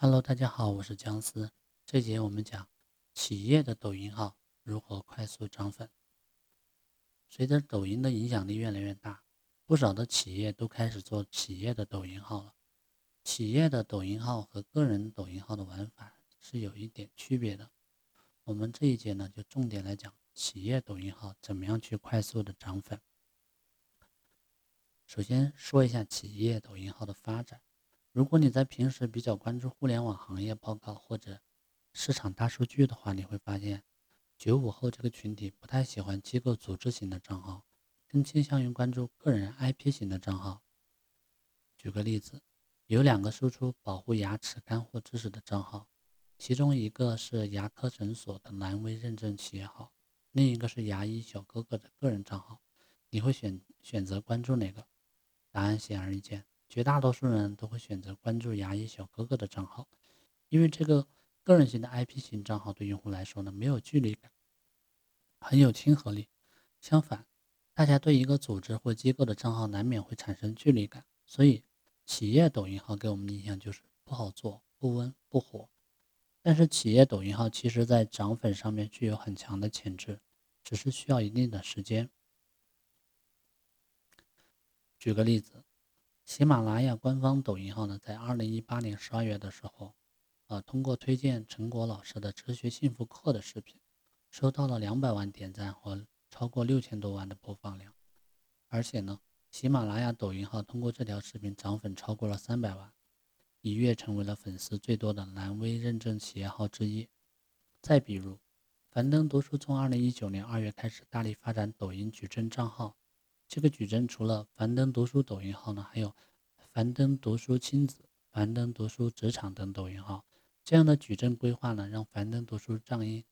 Hello，大家好，我是姜思。这节我们讲企业的抖音号如何快速涨粉。随着抖音的影响力越来越大，不少的企业都开始做企业的抖音号了。企业的抖音号和个人抖音号的玩法是有一点区别的。我们这一节呢，就重点来讲企业抖音号怎么样去快速的涨粉。首先说一下企业抖音号的发展。如果你在平时比较关注互联网行业报告或者市场大数据的话，你会发现，九五后这个群体不太喜欢机构组织型的账号，更倾向于关注个人 IP 型的账号。举个例子，有两个输出保护牙齿干货知识的账号，其中一个是牙科诊所的蓝 V 认证企业号，另一个是牙医小哥哥的个人账号，你会选选择关注哪个？答案显而易见。绝大多数人都会选择关注牙医小哥哥的账号，因为这个个人型的 IP 型账号对用户来说呢，没有距离感，很有亲和力。相反，大家对一个组织或机构的账号难免会产生距离感，所以企业抖音号给我们的印象就是不好做、不温不火。但是企业抖音号其实在涨粉上面具有很强的潜质，只是需要一定的时间。举个例子。喜马拉雅官方抖音号呢，在二零一八年十二月的时候，呃，通过推荐陈果老师的《哲学幸福课》的视频，收到了两百万点赞和超过六千多万的播放量。而且呢，喜马拉雅抖音号通过这条视频涨粉超过了三百万，一跃成为了粉丝最多的蓝 V 认证企业号之一。再比如，樊登读书从二零一九年二月开始大力发展抖音矩阵账号。这个矩阵除了樊登读书抖音号呢，还有樊登读书亲子、樊登读书职场等抖音号。这样的矩阵规划呢，让樊登读书账音，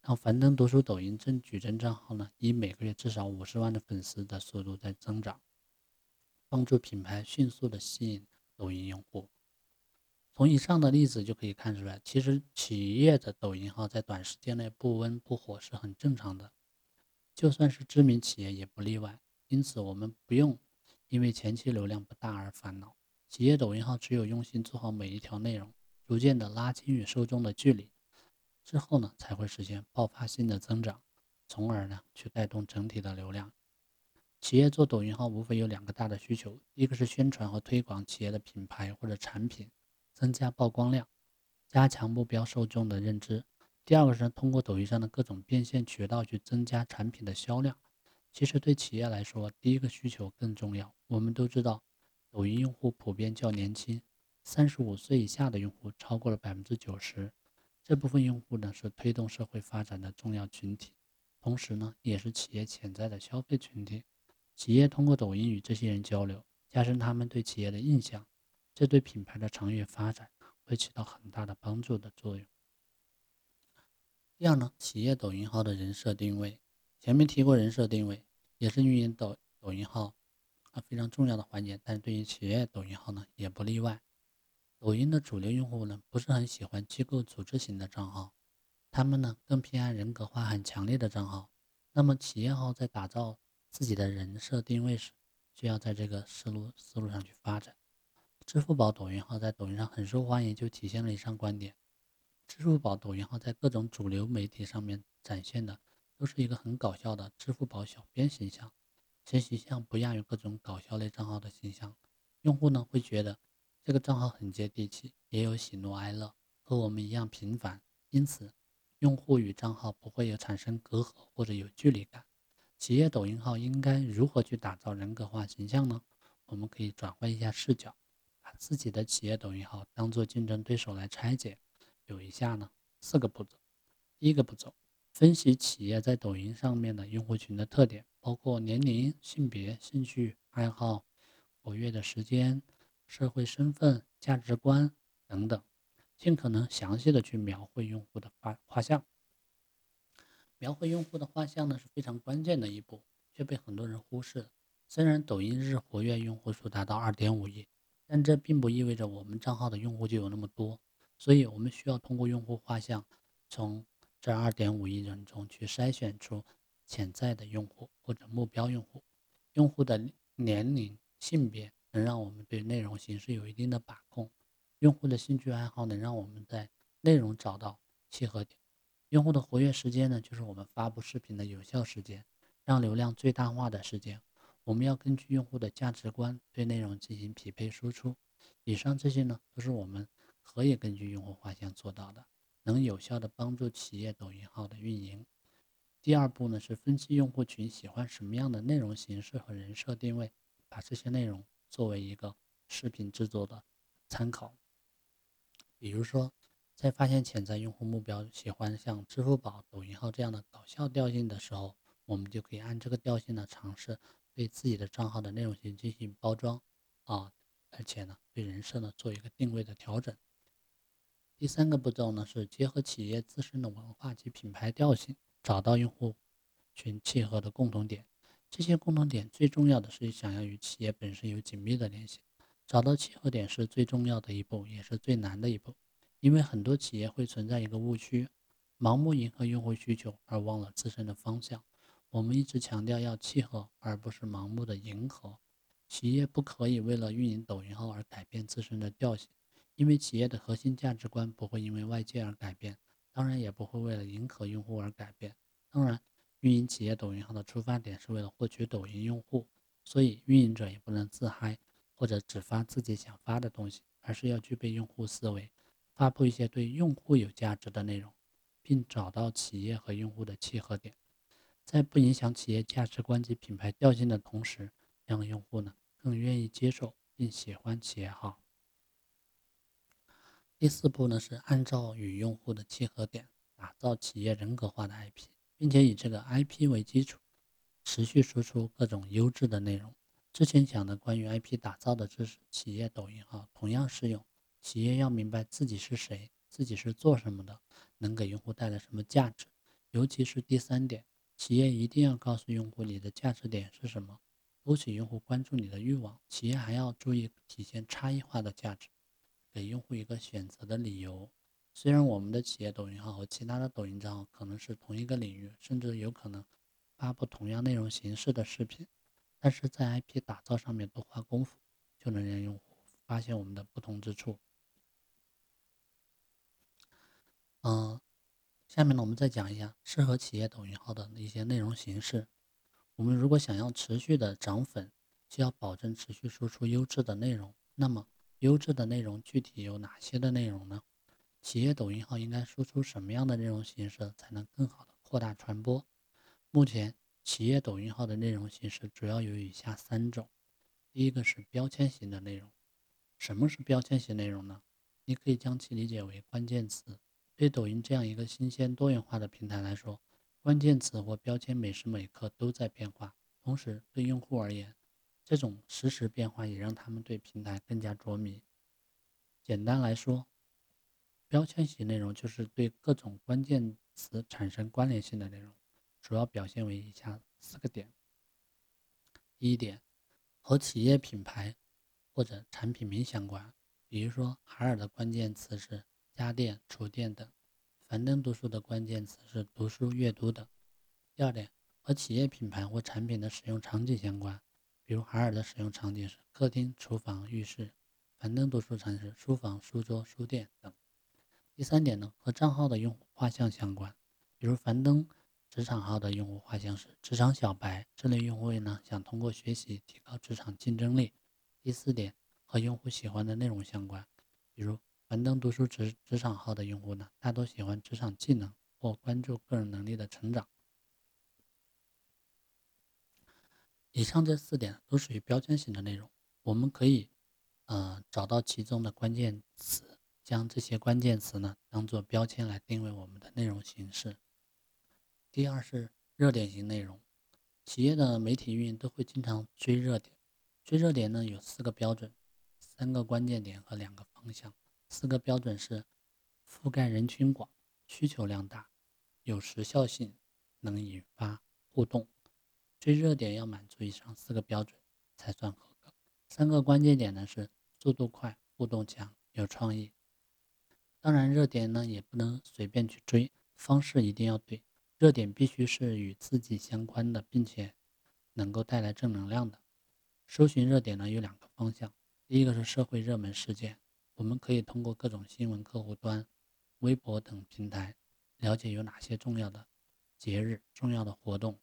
让樊登读书抖音正矩阵账号呢，以每个月至少五十万的粉丝的速度在增长，帮助品牌迅速的吸引抖音用户。从以上的例子就可以看出来，其实企业的抖音号在短时间内不温不火是很正常的，就算是知名企业也不例外。因此，我们不用因为前期流量不大而烦恼。企业抖音号只有用心做好每一条内容，逐渐的拉近与受众的距离，之后呢，才会实现爆发性的增长，从而呢，去带动整体的流量。企业做抖音号无非有两个大的需求：一个是宣传和推广企业的品牌或者产品，增加曝光量，加强目标受众的认知；第二个是通过抖音上的各种变现渠道去增加产品的销量。其实对企业来说，第一个需求更重要。我们都知道，抖音用户普遍较年轻，三十五岁以下的用户超过了百分之九十。这部分用户呢，是推动社会发展的重要群体，同时呢，也是企业潜在的消费群体。企业通过抖音与这些人交流，加深他们对企业的印象，这对品牌的长远发展会起到很大的帮助的作用。第二呢，企业抖音号的人设定位。前面提过人设定位，也是运营抖抖音号啊非常重要的环节，但是对于企业抖音号呢也不例外。抖音的主流用户呢不是很喜欢机构组织型的账号，他们呢更偏爱人格化很强烈的账号。那么企业号在打造自己的人设定位时，就要在这个思路思路上去发展。支付宝抖音号在抖音上很受欢迎，就体现了以上观点。支付宝抖音号在各种主流媒体上面展现的。都是一个很搞笑的支付宝小编形象，其形象不亚于各种搞笑类账号的形象。用户呢会觉得这个账号很接地气，也有喜怒哀乐，和我们一样平凡，因此用户与账号不会有产生隔阂或者有距离感。企业抖音号应该如何去打造人格化形象呢？我们可以转换一下视角，把自己的企业抖音号当做竞争对手来拆解，有以下呢四个步骤。第一个步骤。分析企业在抖音上面的用户群的特点，包括年龄、性别、兴趣爱好、活跃的时间、社会身份、价值观等等，尽可能详细的去描绘用户的画画像。描绘用户的画像呢是非常关键的一步，却被很多人忽视。虽然抖音日活跃用户数达到二点五亿，但这并不意味着我们账号的用户就有那么多，所以我们需要通过用户画像从。这二点五亿人中去筛选出潜在的用户或者目标用户，用户的年龄、性别能让我们对内容形式有一定的把控。用户的兴趣爱好能让我们在内容找到契合点。用户的活跃时间呢，就是我们发布视频的有效时间，让流量最大化的时间。我们要根据用户的价值观对内容进行匹配输出。以上这些呢，都是我们可以根据用户画像做到的，能有效的帮助企业抖音号的运营。第二步呢，是分析用户群喜欢什么样的内容形式和人设定位，把这些内容作为一个视频制作的参考。比如说。在发现潜在用户目标喜欢像支付宝、抖音号这样的搞笑调性的时候，我们就可以按这个调性的尝试，对自己的账号的内容型进行包装啊，而且呢，对人设呢做一个定位的调整。第三个步骤呢是结合企业自身的文化及品牌调性，找到用户群契合的共同点。这些共同点最重要的是想要与企业本身有紧密的联系，找到契合点是最重要的一步，也是最难的一步。因为很多企业会存在一个误区，盲目迎合用户需求而忘了自身的方向。我们一直强调要契合，而不是盲目的迎合。企业不可以为了运营抖音号而改变自身的调性，因为企业的核心价值观不会因为外界而改变，当然也不会为了迎合用户而改变。当然，运营企业抖音号的出发点是为了获取抖音用户，所以运营者也不能自嗨或者只发自己想发的东西，而是要具备用户思维。发布一些对用户有价值的内容，并找到企业和用户的契合点，在不影响企业价值观及品牌调性的同时，让用户呢更愿意接受并喜欢企业号。第四步呢是按照与用户的契合点，打造企业人格化的 IP，并且以这个 IP 为基础，持续输出各种优质的内容。之前讲的关于 IP 打造的知识，企业抖音号同样适用。企业要明白自己是谁，自己是做什么的，能给用户带来什么价值。尤其是第三点，企业一定要告诉用户你的价值点是什么，勾起用户关注你的欲望。企业还要注意体现差异化的价值，给用户一个选择的理由。虽然我们的企业抖音号和其他的抖音账号可能是同一个领域，甚至有可能发布同样内容形式的视频，但是在 IP 打造上面多花功夫，就能让用户发现我们的不同之处。嗯，下面呢，我们再讲一下适合企业抖音号的一些内容形式。我们如果想要持续的涨粉，就要保证持续输出优质的内容。那么，优质的内容具体有哪些的内容呢？企业抖音号应该输出什么样的内容形式才能更好的扩大传播？目前，企业抖音号的内容形式主要有以下三种。第一个是标签型的内容。什么是标签型内容呢？你可以将其理解为关键词。对抖音这样一个新鲜多元化的平台来说，关键词或标签每时每刻都在变化。同时，对用户而言，这种实时变化也让他们对平台更加着迷。简单来说，标签型内容就是对各种关键词产生关联性的内容，主要表现为以下四个点：第一点，和企业品牌或者产品名相关，比如说海尔的关键词是。家电、厨电等，樊登读书的关键词是读书、阅读等。第二点，和企业品牌或产品的使用场景相关，比如海尔的使用场景是客厅、厨房、浴室；樊登读书场景是书房、书桌、书店等。第三点呢，和账号的用户画像相关，比如樊登职场号的用户画像是职场小白，这类用户呢想通过学习提高职场竞争力。第四点，和用户喜欢的内容相关，比如。樊登读书职职场号的用户呢，大多喜欢职场技能或关注个人能力的成长。以上这四点都属于标签型的内容，我们可以呃找到其中的关键词，将这些关键词呢当做标签来定位我们的内容形式。第二是热点型内容，企业的媒体运营都会经常追热点，追热点呢有四个标准，三个关键点和两个方向。四个标准是：覆盖人群广、需求量大、有时效性、能引发互动。追热点要满足以上四个标准才算合格。三个关键点呢是：速度快、互动强、有创意。当然，热点呢也不能随便去追，方式一定要对。热点必须是与自己相关的，并且能够带来正能量的。搜寻热点呢有两个方向，第一个是社会热门事件。我们可以通过各种新闻客户端、微博等平台，了解有哪些重要的节日、重要的活动，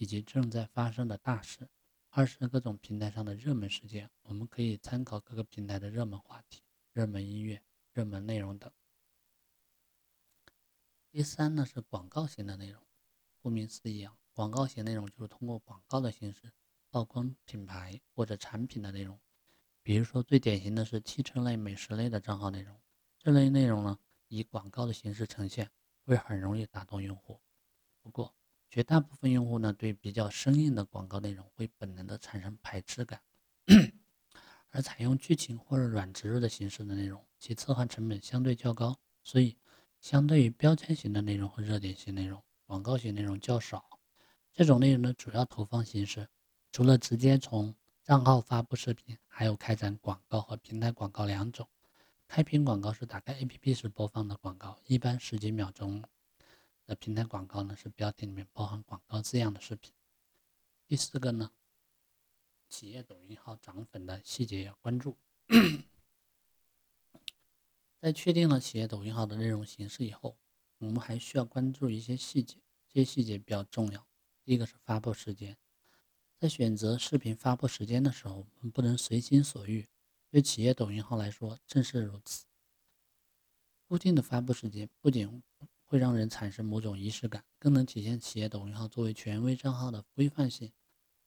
以及正在发生的大事。二是各种平台上的热门事件，我们可以参考各个平台的热门话题、热门音乐、热门内容等。第三呢是广告型的内容，顾名思义啊，广告型内容就是通过广告的形式曝光品牌或者产品的内容。比如说，最典型的是汽车类、美食类的账号内容。这类内容呢，以广告的形式呈现，会很容易打动用户。不过，绝大部分用户呢，对比较生硬的广告内容会本能的产生排斥感。而采用剧情或者软植入的形式的内容，其策划成本相对较高，所以相对于标签型的内容和热点型内容，广告型内容较少。这种内容的主要投放形式，除了直接从账号发布视频，还有开展广告和平台广告两种。开屏广告是打开 APP 时播放的广告，一般十几秒钟的平台广告呢是标题里面包含广告字样的视频。第四个呢，企业抖音号涨粉的细节要关注。在确定了企业抖音号的内容形式以后，我们还需要关注一些细节，这些细节比较重要。第一个是发布时间。在选择视频发布时间的时候，我们不能随心所欲。对企业抖音号来说，正是如此。固定的发布时间不仅会让人产生某种仪式感，更能体现企业抖音号作为权威账号的规范性。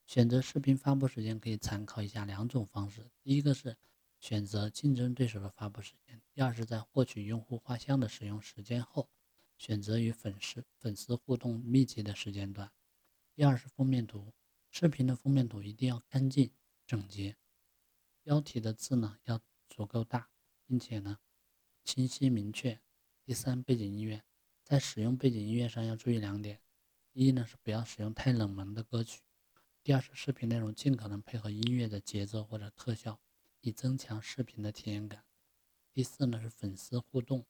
选择视频发布时间可以参考以下两种方式：第一个是选择竞争对手的发布时间；第二是在获取用户画像的使用时间后，选择与粉丝粉丝互动密集的时间段。第二是封面图。视频的封面图一定要干净整洁，标题的字呢要足够大，并且呢清晰明确。第三，背景音乐在使用背景音乐上要注意两点：一呢是不要使用太冷门的歌曲；第二是视频内容尽可能配合音乐的节奏或者特效，以增强视频的体验感。第四呢是粉丝互动，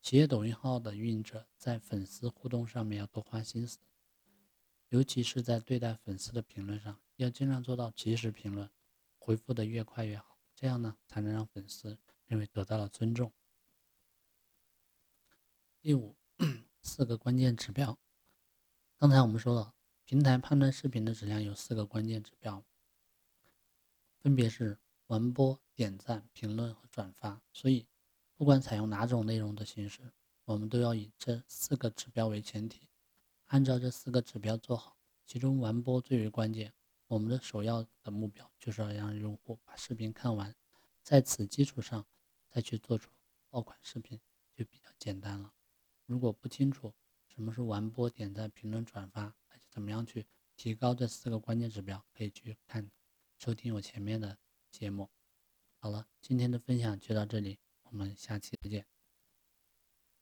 企业抖音号的运营者在粉丝互动上面要多花心思。尤其是在对待粉丝的评论上，要尽量做到及时评论，回复的越快越好，这样呢才能让粉丝认为得到了尊重。第五，四个关键指标。刚才我们说了，平台判断视频的质量有四个关键指标，分别是完播、点赞、评论和转发。所以，不管采用哪种内容的形式，我们都要以这四个指标为前提。按照这四个指标做好，其中完播最为关键。我们的首要的目标就是要让用户把视频看完，在此基础上再去做出爆款视频就比较简单了。如果不清楚什么是完播、点赞、评论、转发，怎么样去提高这四个关键指标，可以去看收听我前面的节目。好了，今天的分享就到这里，我们下期再见。